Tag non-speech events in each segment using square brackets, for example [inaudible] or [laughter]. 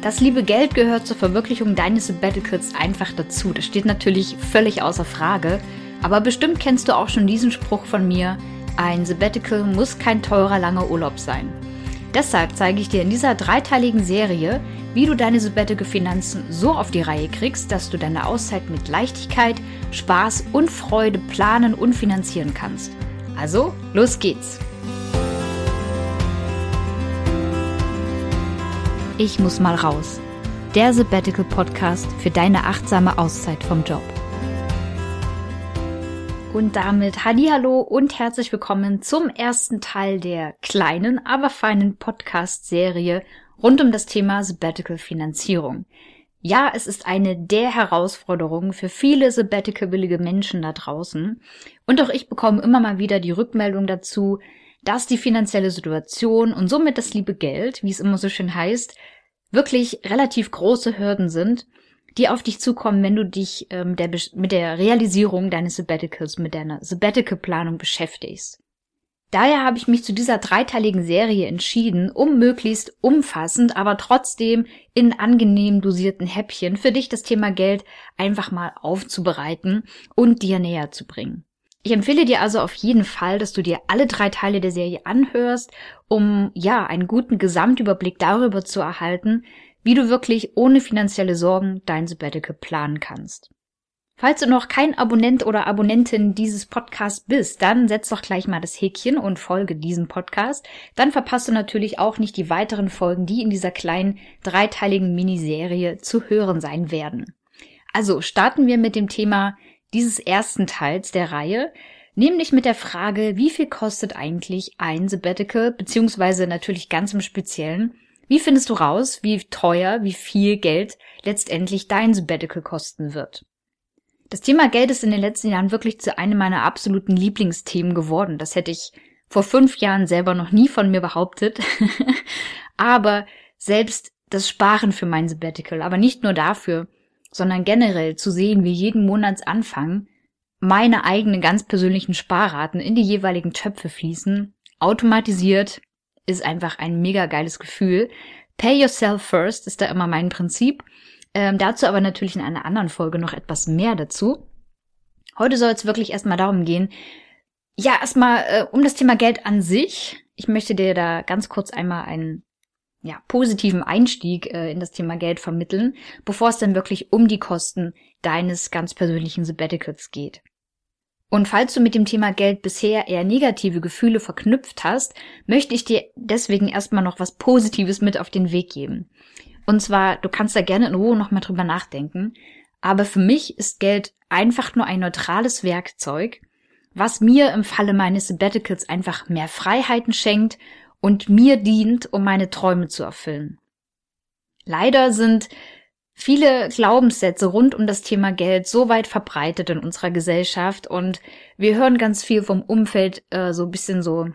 Das liebe Geld gehört zur Verwirklichung deines Sabbaticals einfach dazu. Das steht natürlich völlig außer Frage. Aber bestimmt kennst du auch schon diesen Spruch von mir. Ein Sabbatical muss kein teurer langer Urlaub sein. Deshalb zeige ich dir in dieser dreiteiligen Serie, wie du deine Sabbatical-Finanzen so auf die Reihe kriegst, dass du deine Auszeit mit Leichtigkeit, Spaß und Freude planen und finanzieren kannst. Also, los geht's! Ich muss mal raus. Der Sabbatical Podcast für deine achtsame Auszeit vom Job. Und damit Hallo und herzlich willkommen zum ersten Teil der kleinen, aber feinen Podcast-Serie rund um das Thema Sabbatical Finanzierung. Ja, es ist eine der Herausforderungen für viele Sabbatical-willige Menschen da draußen. Und auch ich bekomme immer mal wieder die Rückmeldung dazu, dass die finanzielle Situation und somit das liebe Geld, wie es immer so schön heißt, wirklich relativ große Hürden sind, die auf dich zukommen, wenn du dich ähm, der, mit der Realisierung deines Sabbaticals, mit deiner Sabbatical-Planung beschäftigst. Daher habe ich mich zu dieser dreiteiligen Serie entschieden, um möglichst umfassend, aber trotzdem in angenehm dosierten Häppchen für dich das Thema Geld einfach mal aufzubereiten und dir näher zu bringen. Ich empfehle dir also auf jeden Fall, dass du dir alle drei Teile der Serie anhörst, um ja einen guten Gesamtüberblick darüber zu erhalten, wie du wirklich ohne finanzielle Sorgen dein Sabbatical planen kannst. Falls du noch kein Abonnent oder Abonnentin dieses Podcasts bist, dann setz doch gleich mal das Häkchen und folge diesem Podcast. Dann verpasst du natürlich auch nicht die weiteren Folgen, die in dieser kleinen dreiteiligen Miniserie zu hören sein werden. Also starten wir mit dem Thema dieses ersten Teils der Reihe, nämlich mit der Frage, wie viel kostet eigentlich ein Sabbatical, beziehungsweise natürlich ganz im Speziellen, wie findest du raus, wie teuer, wie viel Geld letztendlich dein Sabbatical kosten wird? Das Thema Geld ist in den letzten Jahren wirklich zu einem meiner absoluten Lieblingsthemen geworden. Das hätte ich vor fünf Jahren selber noch nie von mir behauptet. [laughs] aber selbst das Sparen für mein Sabbatical, aber nicht nur dafür, sondern generell zu sehen, wie jeden Monatsanfang meine eigenen ganz persönlichen Sparraten in die jeweiligen Töpfe fließen, automatisiert, ist einfach ein mega geiles Gefühl. Pay yourself first ist da immer mein Prinzip. Ähm, dazu aber natürlich in einer anderen Folge noch etwas mehr dazu. Heute soll es wirklich erstmal darum gehen, ja, erstmal äh, um das Thema Geld an sich. Ich möchte dir da ganz kurz einmal einen ja, positiven Einstieg äh, in das Thema Geld vermitteln, bevor es dann wirklich um die Kosten deines ganz persönlichen Sabbaticals geht. Und falls du mit dem Thema Geld bisher eher negative Gefühle verknüpft hast, möchte ich dir deswegen erstmal noch was Positives mit auf den Weg geben. Und zwar, du kannst da gerne in Ruhe nochmal drüber nachdenken, aber für mich ist Geld einfach nur ein neutrales Werkzeug, was mir im Falle meines Sabbaticals einfach mehr Freiheiten schenkt und mir dient, um meine Träume zu erfüllen. Leider sind viele Glaubenssätze rund um das Thema Geld so weit verbreitet in unserer Gesellschaft und wir hören ganz viel vom Umfeld äh, so ein bisschen so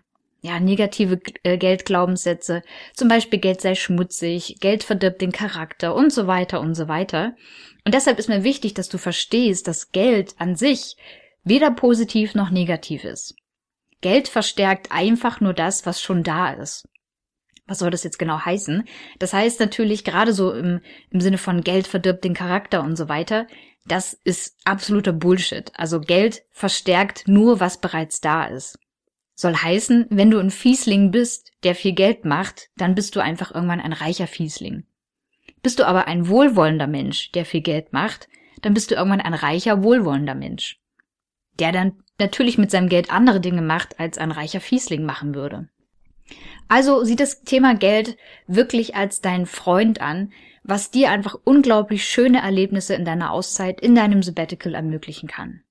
ja negative äh, Geldglaubenssätze, zum Beispiel Geld sei schmutzig, Geld verdirbt den Charakter und so weiter und so weiter. Und deshalb ist mir wichtig, dass du verstehst, dass Geld an sich weder positiv noch negativ ist. Geld verstärkt einfach nur das, was schon da ist. Was soll das jetzt genau heißen? Das heißt natürlich gerade so im, im Sinne von Geld verdirbt den Charakter und so weiter. Das ist absoluter Bullshit. Also Geld verstärkt nur, was bereits da ist. Soll heißen, wenn du ein Fiesling bist, der viel Geld macht, dann bist du einfach irgendwann ein reicher Fiesling. Bist du aber ein wohlwollender Mensch, der viel Geld macht, dann bist du irgendwann ein reicher, wohlwollender Mensch. Der dann natürlich mit seinem Geld andere Dinge macht, als ein reicher Fiesling machen würde. Also sieh das Thema Geld wirklich als dein Freund an, was dir einfach unglaublich schöne Erlebnisse in deiner Auszeit, in deinem Sabbatical ermöglichen kann.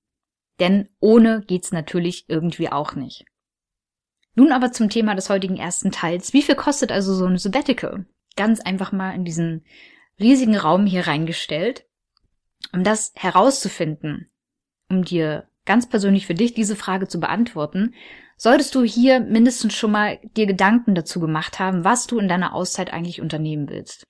Denn ohne geht's natürlich irgendwie auch nicht. Nun aber zum Thema des heutigen ersten Teils. Wie viel kostet also so ein Sabbatical? Ganz einfach mal in diesen riesigen Raum hier reingestellt. Um das herauszufinden, um dir ganz persönlich für dich diese Frage zu beantworten, solltest du hier mindestens schon mal dir Gedanken dazu gemacht haben, was du in deiner Auszeit eigentlich unternehmen willst.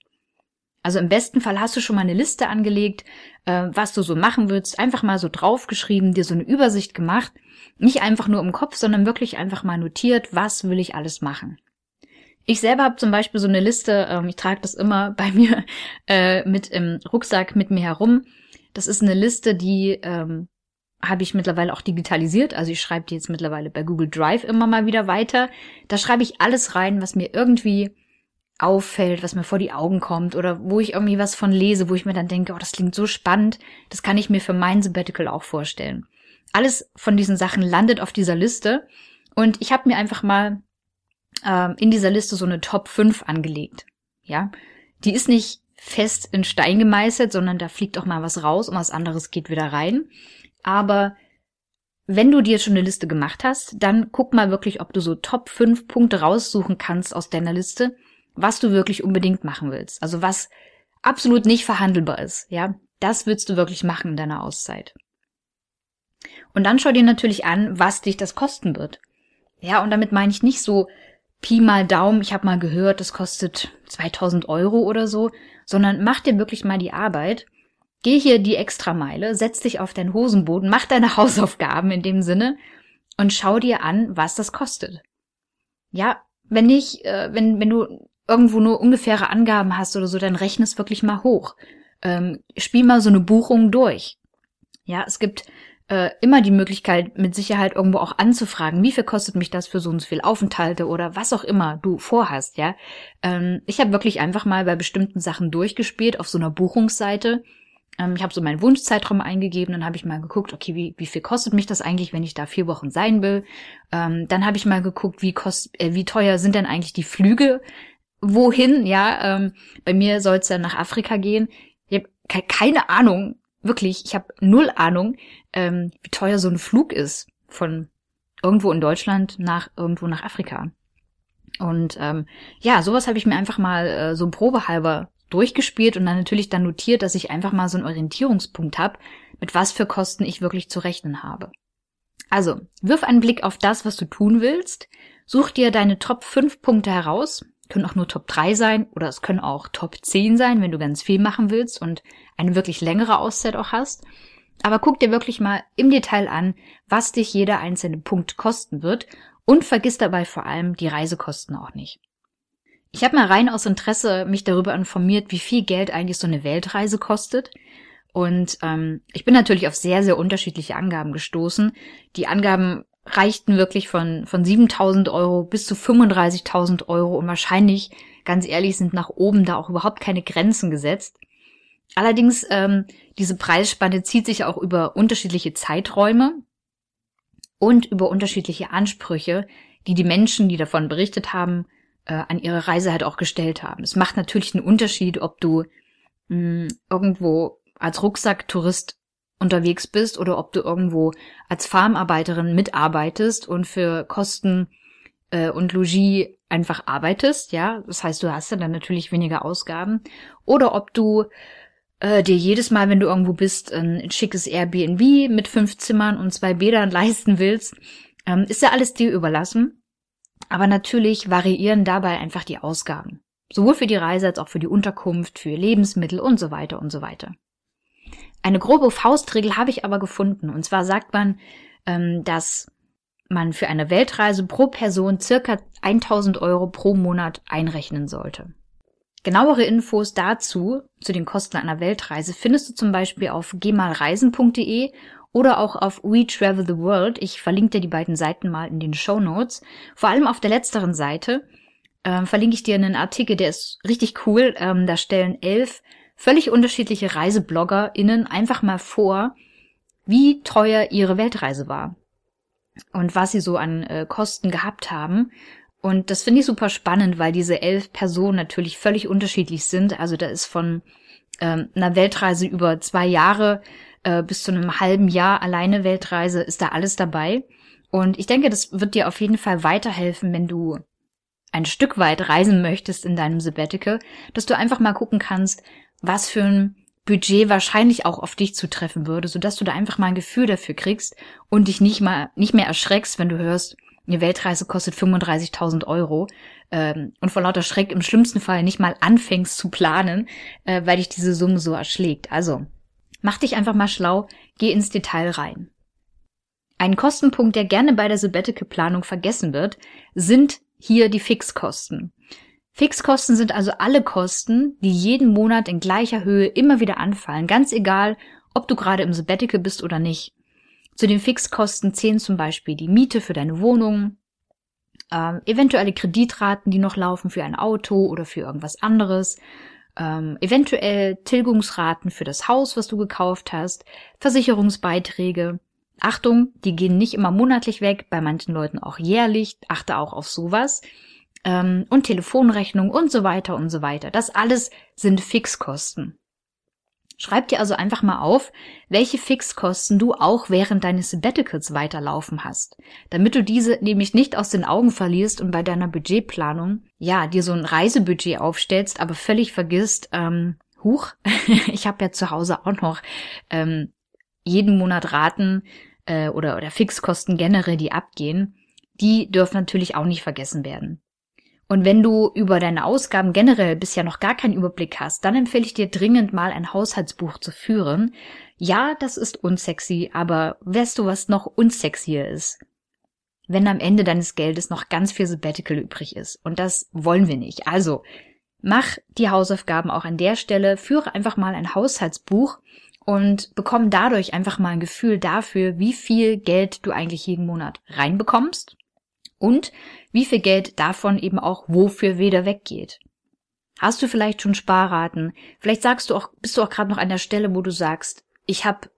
Also im besten Fall hast du schon mal eine Liste angelegt, äh, was du so machen willst, einfach mal so draufgeschrieben, dir so eine Übersicht gemacht, nicht einfach nur im Kopf, sondern wirklich einfach mal notiert, was will ich alles machen. Ich selber habe zum Beispiel so eine Liste, ähm, ich trage das immer [laughs] bei mir äh, mit im Rucksack mit mir herum. Das ist eine Liste, die ähm, habe ich mittlerweile auch digitalisiert. Also ich schreibe die jetzt mittlerweile bei Google Drive immer mal wieder weiter. Da schreibe ich alles rein, was mir irgendwie auffällt, was mir vor die Augen kommt oder wo ich irgendwie was von lese, wo ich mir dann denke, oh, das klingt so spannend, das kann ich mir für mein Sabbatical auch vorstellen. Alles von diesen Sachen landet auf dieser Liste und ich habe mir einfach mal ähm, in dieser Liste so eine Top 5 angelegt. Ja, die ist nicht fest in Stein gemeißelt, sondern da fliegt auch mal was raus und was anderes geht wieder rein. Aber wenn du dir schon eine Liste gemacht hast, dann guck mal wirklich, ob du so Top 5 Punkte raussuchen kannst aus deiner Liste, was du wirklich unbedingt machen willst. Also was absolut nicht verhandelbar ist, ja. Das willst du wirklich machen in deiner Auszeit. Und dann schau dir natürlich an, was dich das kosten wird. Ja, und damit meine ich nicht so Pi mal Daumen, ich habe mal gehört, das kostet 2000 Euro oder so, sondern mach dir wirklich mal die Arbeit Geh hier die Extrameile, setz dich auf deinen Hosenboden, mach deine [laughs] Hausaufgaben in dem Sinne und schau dir an, was das kostet. Ja, wenn nicht, äh, wenn, wenn du irgendwo nur ungefähre Angaben hast oder so, dann rechne es wirklich mal hoch. Ähm, spiel mal so eine Buchung durch. Ja, es gibt äh, immer die Möglichkeit, mit Sicherheit irgendwo auch anzufragen, wie viel kostet mich das für so und so viel Aufenthalte oder was auch immer du vorhast, ja. Ähm, ich habe wirklich einfach mal bei bestimmten Sachen durchgespielt auf so einer Buchungsseite ähm, ich habe so meinen Wunschzeitraum eingegeben, dann habe ich mal geguckt, okay, wie, wie viel kostet mich das eigentlich, wenn ich da vier Wochen sein will. Ähm, dann habe ich mal geguckt, wie, kost, äh, wie teuer sind denn eigentlich die Flüge, wohin, ja. Ähm, bei mir soll es ja nach Afrika gehen. Ich habe ke keine Ahnung, wirklich, ich habe null Ahnung, ähm, wie teuer so ein Flug ist von irgendwo in Deutschland nach irgendwo nach Afrika. Und ähm, ja, sowas habe ich mir einfach mal äh, so probehalber durchgespielt und dann natürlich dann notiert, dass ich einfach mal so einen Orientierungspunkt habe, mit was für Kosten ich wirklich zu rechnen habe. Also, wirf einen Blick auf das, was du tun willst, such dir deine Top 5 Punkte heraus, können auch nur Top 3 sein oder es können auch Top 10 sein, wenn du ganz viel machen willst und eine wirklich längere Auszeit auch hast. Aber guck dir wirklich mal im Detail an, was dich jeder einzelne Punkt kosten wird und vergiss dabei vor allem die Reisekosten auch nicht. Ich habe mal rein aus Interesse mich darüber informiert, wie viel Geld eigentlich so eine Weltreise kostet. Und ähm, ich bin natürlich auf sehr, sehr unterschiedliche Angaben gestoßen. Die Angaben reichten wirklich von, von 7000 Euro bis zu 35.000 Euro und wahrscheinlich, ganz ehrlich, sind nach oben da auch überhaupt keine Grenzen gesetzt. Allerdings, ähm, diese Preisspanne zieht sich auch über unterschiedliche Zeiträume und über unterschiedliche Ansprüche, die die Menschen, die davon berichtet haben, äh, an ihre Reise halt auch gestellt haben. Es macht natürlich einen Unterschied, ob du mh, hm, irgendwo als Rucksacktourist unterwegs bist oder ob du irgendwo als Farmarbeiterin mitarbeitest und für Kosten äh, und Logis einfach arbeitest, ja. Das heißt, du hast ja dann natürlich weniger Ausgaben. Oder ob du äh, dir jedes Mal, wenn du irgendwo bist, ein schickes Airbnb mit fünf Zimmern und zwei Bädern [laughs] leisten willst, ähm, ist ja alles dir überlassen. Aber natürlich variieren dabei einfach die Ausgaben. Sowohl für die Reise als auch für die Unterkunft, für Lebensmittel und so weiter und so weiter. Eine grobe Faustregel habe ich aber gefunden. Und zwar sagt man, ähm, dass man für eine Weltreise pro Person circa 1000 Euro pro Monat einrechnen sollte. Genauere Infos dazu, zu den Kosten einer Weltreise, findest du zum Beispiel auf gehmalreisen.de oder auch auf We Travel the World. Ich verlinke dir die beiden Seiten mal in den Show Notes. Vor allem auf der letzteren Seite ähm, verlinke ich dir einen Artikel, der ist richtig cool. Ähm, da stellen elf völlig unterschiedliche ReisebloggerInnen einfach mal vor, wie teuer ihre Weltreise war und was sie so an äh, Kosten gehabt haben. Und das finde ich super spannend, weil diese elf Personen natürlich völlig unterschiedlich sind. Also da ist von ähm, einer Weltreise über zwei Jahre äh, bis zu einem halben Jahr alleine Weltreise ist da alles dabei. Und ich denke, das wird dir auf jeden Fall weiterhelfen, wenn du ein Stück weit reisen möchtest in deinem Sabbatical, dass du einfach mal gucken kannst, was für ein Budget wahrscheinlich auch auf dich zutreffen würde, sodass du da einfach mal ein Gefühl dafür kriegst und dich nicht mal nicht mehr erschreckst, wenn du hörst, eine Weltreise kostet 35.000 Euro ähm, und vor lauter Schreck im schlimmsten Fall nicht mal anfängst zu planen, äh, weil dich diese Summe so erschlägt. Also Mach dich einfach mal schlau, geh ins Detail rein. Ein Kostenpunkt, der gerne bei der Sabbatical-Planung vergessen wird, sind hier die Fixkosten. Fixkosten sind also alle Kosten, die jeden Monat in gleicher Höhe immer wieder anfallen, ganz egal, ob du gerade im Sabbatical bist oder nicht. Zu den Fixkosten zählen zum Beispiel die Miete für deine Wohnung, ähm, eventuelle Kreditraten, die noch laufen für ein Auto oder für irgendwas anderes, ähm, eventuell Tilgungsraten für das Haus, was du gekauft hast, Versicherungsbeiträge. Achtung, die gehen nicht immer monatlich weg, bei manchen Leuten auch jährlich, achte auch auf sowas. Ähm, und Telefonrechnung und so weiter und so weiter. Das alles sind Fixkosten. Schreib dir also einfach mal auf, welche Fixkosten du auch während deines Sabbaticals weiterlaufen hast, damit du diese nämlich nicht aus den Augen verlierst und bei deiner Budgetplanung, ja, dir so ein Reisebudget aufstellst, aber völlig vergisst, ähm, huch, [laughs] ich habe ja zu Hause auch noch ähm, jeden Monat Raten äh, oder, oder Fixkosten generell, die abgehen, die dürfen natürlich auch nicht vergessen werden. Und wenn du über deine Ausgaben generell bisher noch gar keinen Überblick hast, dann empfehle ich dir dringend mal ein Haushaltsbuch zu führen. Ja, das ist unsexy, aber weißt du, was noch unsexier ist? Wenn am Ende deines Geldes noch ganz viel Sabbatical übrig ist. Und das wollen wir nicht. Also, mach die Hausaufgaben auch an der Stelle, führe einfach mal ein Haushaltsbuch und bekomm dadurch einfach mal ein Gefühl dafür, wie viel Geld du eigentlich jeden Monat reinbekommst und wie viel Geld davon eben auch wofür wieder weggeht. Hast du vielleicht schon Sparraten? Vielleicht sagst du auch, bist du auch gerade noch an der Stelle, wo du sagst, ich habe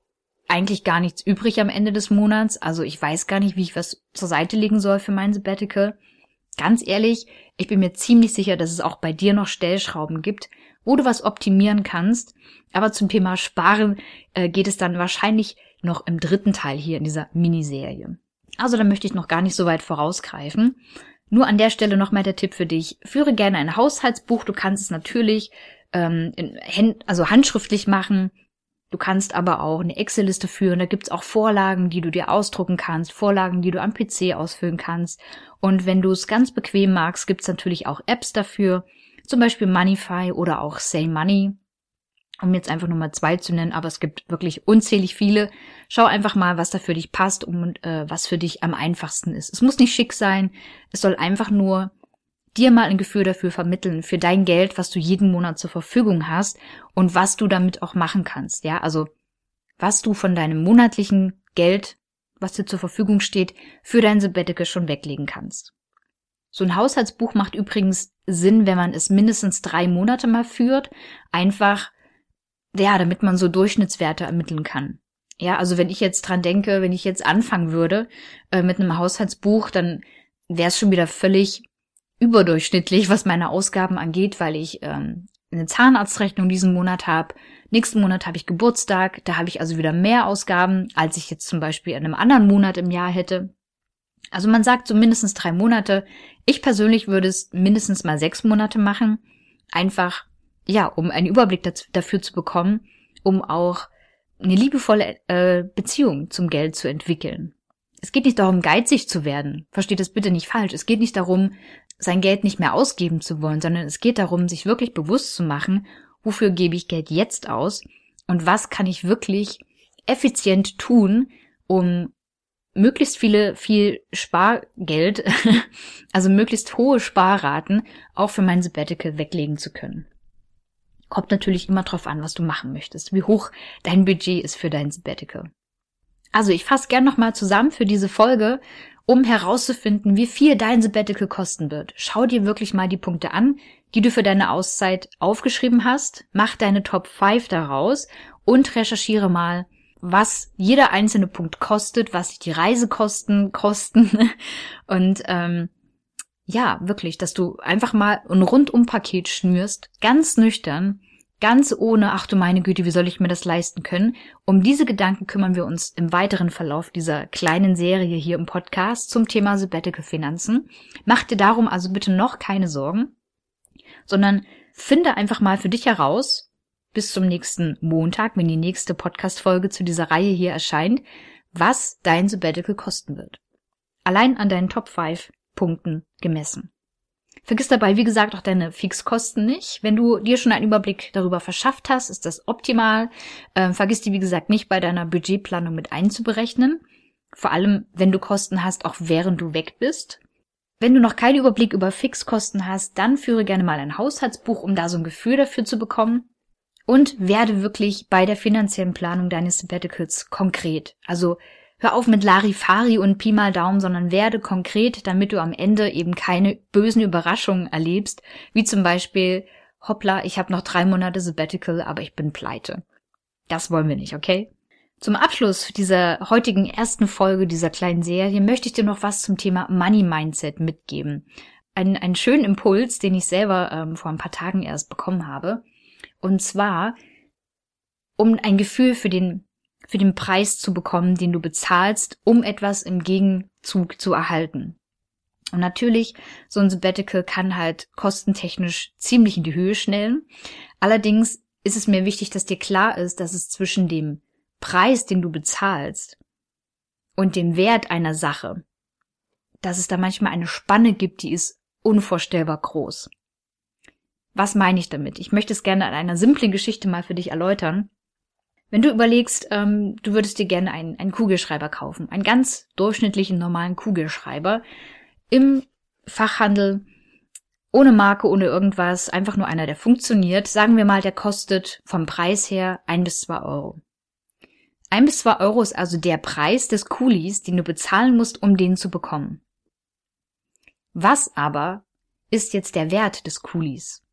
eigentlich gar nichts übrig am Ende des Monats, also ich weiß gar nicht, wie ich was zur Seite legen soll für mein Sabbatical. Ganz ehrlich, ich bin mir ziemlich sicher, dass es auch bei dir noch Stellschrauben gibt, wo du was optimieren kannst. Aber zum Thema Sparen äh, geht es dann wahrscheinlich noch im dritten Teil hier in dieser Miniserie. Also da möchte ich noch gar nicht so weit vorausgreifen. Nur an der Stelle nochmal der Tipp für dich. Führe gerne ein Haushaltsbuch. Du kannst es natürlich ähm, in, also handschriftlich machen. Du kannst aber auch eine Excel-Liste führen. Da gibt's auch Vorlagen, die du dir ausdrucken kannst, Vorlagen, die du am PC ausfüllen kannst. Und wenn du es ganz bequem magst, gibt's natürlich auch Apps dafür. Zum Beispiel Moneyfy oder auch Say Money um jetzt einfach nur mal zwei zu nennen, aber es gibt wirklich unzählig viele. Schau einfach mal, was da für dich passt und äh, was für dich am einfachsten ist. Es muss nicht schick sein, es soll einfach nur dir mal ein Gefühl dafür vermitteln, für dein Geld, was du jeden Monat zur Verfügung hast und was du damit auch machen kannst. Ja, also was du von deinem monatlichen Geld, was dir zur Verfügung steht, für dein Sabbatical schon weglegen kannst. So ein Haushaltsbuch macht übrigens Sinn, wenn man es mindestens drei Monate mal führt, einfach ja, damit man so Durchschnittswerte ermitteln kann. Ja, also wenn ich jetzt dran denke, wenn ich jetzt anfangen würde äh, mit einem Haushaltsbuch, dann wäre es schon wieder völlig überdurchschnittlich, was meine Ausgaben angeht, weil ich ähm, eine Zahnarztrechnung diesen Monat habe. Nächsten Monat habe ich Geburtstag, da habe ich also wieder mehr Ausgaben, als ich jetzt zum Beispiel in einem anderen Monat im Jahr hätte. Also man sagt so mindestens drei Monate. Ich persönlich würde es mindestens mal sechs Monate machen. Einfach ja, um einen Überblick dazu, dafür zu bekommen, um auch eine liebevolle äh, Beziehung zum Geld zu entwickeln. Es geht nicht darum, geizig zu werden. Versteht das bitte nicht falsch. Es geht nicht darum, sein Geld nicht mehr ausgeben zu wollen, sondern es geht darum, sich wirklich bewusst zu machen, wofür gebe ich Geld jetzt aus und was kann ich wirklich effizient tun, um möglichst viele, viel Spargeld, [laughs] also möglichst hohe Sparraten auch für mein Sabbatical weglegen zu können. Kommt natürlich immer drauf an, was du machen möchtest, wie hoch dein Budget ist für dein Sabbatical. Also ich fasse gern nochmal zusammen für diese Folge, um herauszufinden, wie viel dein Sabbatical kosten wird. Schau dir wirklich mal die Punkte an, die du für deine Auszeit aufgeschrieben hast, mach deine Top 5 daraus und recherchiere mal, was jeder einzelne Punkt kostet, was die Reisekosten [laughs] kosten und ähm, ja, wirklich, dass du einfach mal ein Rundum-Paket schnürst, ganz nüchtern, ganz ohne, ach du meine Güte, wie soll ich mir das leisten können? Um diese Gedanken kümmern wir uns im weiteren Verlauf dieser kleinen Serie hier im Podcast zum Thema Sabbatical Finanzen. Mach dir darum also bitte noch keine Sorgen, sondern finde einfach mal für dich heraus, bis zum nächsten Montag, wenn die nächste Podcast-Folge zu dieser Reihe hier erscheint, was dein Sabbatical kosten wird. Allein an deinen Top 5 Punkten gemessen. Vergiss dabei, wie gesagt, auch deine Fixkosten nicht. Wenn du dir schon einen Überblick darüber verschafft hast, ist das optimal. Ähm, vergiss die, wie gesagt, nicht bei deiner Budgetplanung mit einzuberechnen. Vor allem, wenn du Kosten hast, auch während du weg bist. Wenn du noch keinen Überblick über Fixkosten hast, dann führe gerne mal ein Haushaltsbuch, um da so ein Gefühl dafür zu bekommen. Und werde wirklich bei der finanziellen Planung deines Sabbaticals konkret. Also hör auf mit Larifari und Pi mal Daumen, sondern werde konkret, damit du am Ende eben keine bösen Überraschungen erlebst, wie zum Beispiel, hoppla, ich habe noch drei Monate Sabbatical, aber ich bin pleite. Das wollen wir nicht, okay? Zum Abschluss dieser heutigen ersten Folge dieser kleinen Serie möchte ich dir noch was zum Thema Money Mindset mitgeben. Ein, einen schönen Impuls, den ich selber ähm, vor ein paar Tagen erst bekommen habe. Und zwar, um ein Gefühl für den, für den Preis zu bekommen, den du bezahlst, um etwas im Gegenzug zu erhalten. Und natürlich, so ein Sabbatical kann halt kostentechnisch ziemlich in die Höhe schnellen. Allerdings ist es mir wichtig, dass dir klar ist, dass es zwischen dem Preis, den du bezahlst und dem Wert einer Sache, dass es da manchmal eine Spanne gibt, die ist unvorstellbar groß. Was meine ich damit? Ich möchte es gerne an einer simplen Geschichte mal für dich erläutern. Wenn du überlegst, ähm, du würdest dir gerne einen, einen Kugelschreiber kaufen, einen ganz durchschnittlichen normalen Kugelschreiber im Fachhandel, ohne Marke, ohne irgendwas, einfach nur einer, der funktioniert. Sagen wir mal, der kostet vom Preis her ein bis zwei Euro. Ein bis zwei Euro ist also der Preis des Kulis, den du bezahlen musst, um den zu bekommen. Was aber ist jetzt der Wert des Kulis?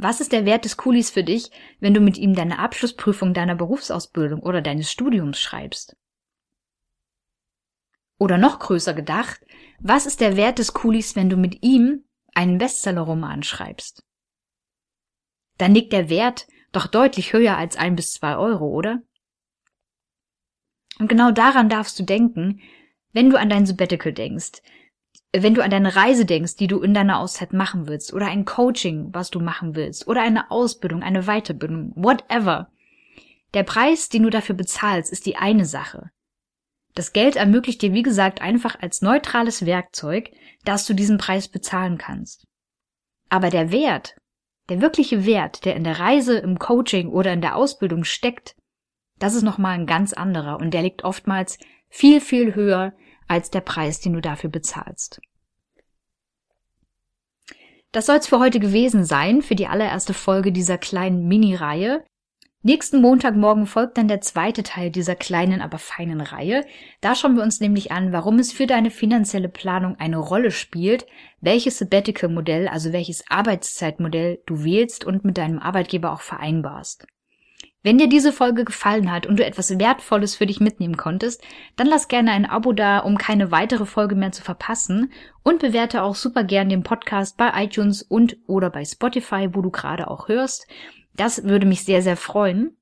Was ist der Wert des Kulis für dich, wenn du mit ihm deine Abschlussprüfung deiner Berufsausbildung oder deines Studiums schreibst? Oder noch größer gedacht, was ist der Wert des Kulis, wenn du mit ihm einen Bestsellerroman schreibst? Dann liegt der Wert doch deutlich höher als ein bis zwei Euro, oder? Und genau daran darfst du denken, wenn du an dein Sabbatical denkst, wenn du an deine Reise denkst, die du in deiner Auszeit machen willst, oder ein Coaching, was du machen willst, oder eine Ausbildung, eine Weiterbildung, whatever. Der Preis, den du dafür bezahlst, ist die eine Sache. Das Geld ermöglicht dir, wie gesagt, einfach als neutrales Werkzeug, dass du diesen Preis bezahlen kannst. Aber der Wert, der wirkliche Wert, der in der Reise, im Coaching oder in der Ausbildung steckt, das ist nochmal ein ganz anderer und der liegt oftmals viel, viel höher als der Preis, den du dafür bezahlst. Das soll es für heute gewesen sein, für die allererste Folge dieser kleinen Mini-Reihe. Nächsten Montagmorgen folgt dann der zweite Teil dieser kleinen, aber feinen Reihe. Da schauen wir uns nämlich an, warum es für deine finanzielle Planung eine Rolle spielt, welches Sabbatical-Modell, also welches Arbeitszeitmodell du wählst und mit deinem Arbeitgeber auch vereinbarst. Wenn dir diese Folge gefallen hat und du etwas Wertvolles für dich mitnehmen konntest, dann lass gerne ein Abo da, um keine weitere Folge mehr zu verpassen und bewerte auch super gern den Podcast bei iTunes und oder bei Spotify, wo du gerade auch hörst. Das würde mich sehr, sehr freuen.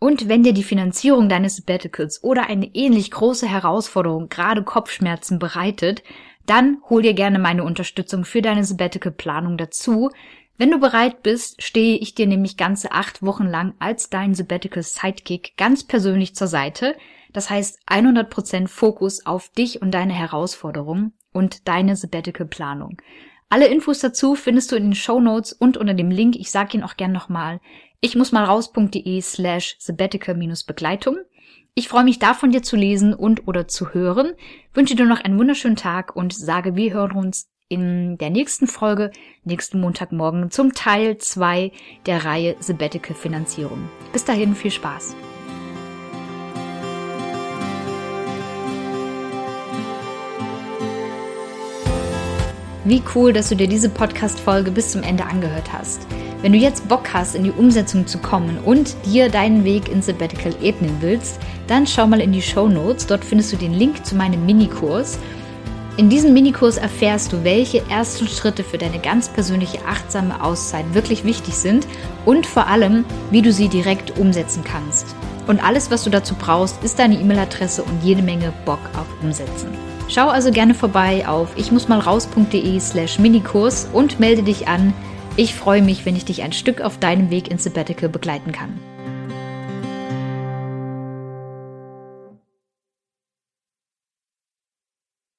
Und wenn dir die Finanzierung deines Sabbaticals oder eine ähnlich große Herausforderung gerade Kopfschmerzen bereitet, dann hol dir gerne meine Unterstützung für deine Sabbatical-Planung dazu. Wenn du bereit bist, stehe ich dir nämlich ganze acht Wochen lang als dein Sabbatical Sidekick ganz persönlich zur Seite. Das heißt 100% Fokus auf dich und deine Herausforderungen und deine Sabbatical Planung. Alle Infos dazu findest du in den Show Notes und unter dem Link, ich sag ihn auch gern nochmal, ich muss mal raus.de slash sabbatical-begleitung. Ich freue mich da von dir zu lesen und oder zu hören, wünsche dir noch einen wunderschönen Tag und sage, wir hören uns in der nächsten Folge, nächsten Montagmorgen, zum Teil 2 der Reihe Sabbatical Finanzierung. Bis dahin viel Spaß. Wie cool, dass du dir diese Podcast-Folge bis zum Ende angehört hast. Wenn du jetzt Bock hast, in die Umsetzung zu kommen und dir deinen Weg ins Sabbatical ebnen willst, dann schau mal in die Show Notes. Dort findest du den Link zu meinem Minikurs. In diesem Minikurs erfährst du, welche ersten Schritte für deine ganz persönliche achtsame Auszeit wirklich wichtig sind und vor allem, wie du sie direkt umsetzen kannst. Und alles, was du dazu brauchst, ist deine E-Mail-Adresse und jede Menge Bock auf Umsetzen. Schau also gerne vorbei auf ich muss mal raus.de slash Minikurs und melde dich an. Ich freue mich, wenn ich dich ein Stück auf deinem Weg ins Sabbatical begleiten kann.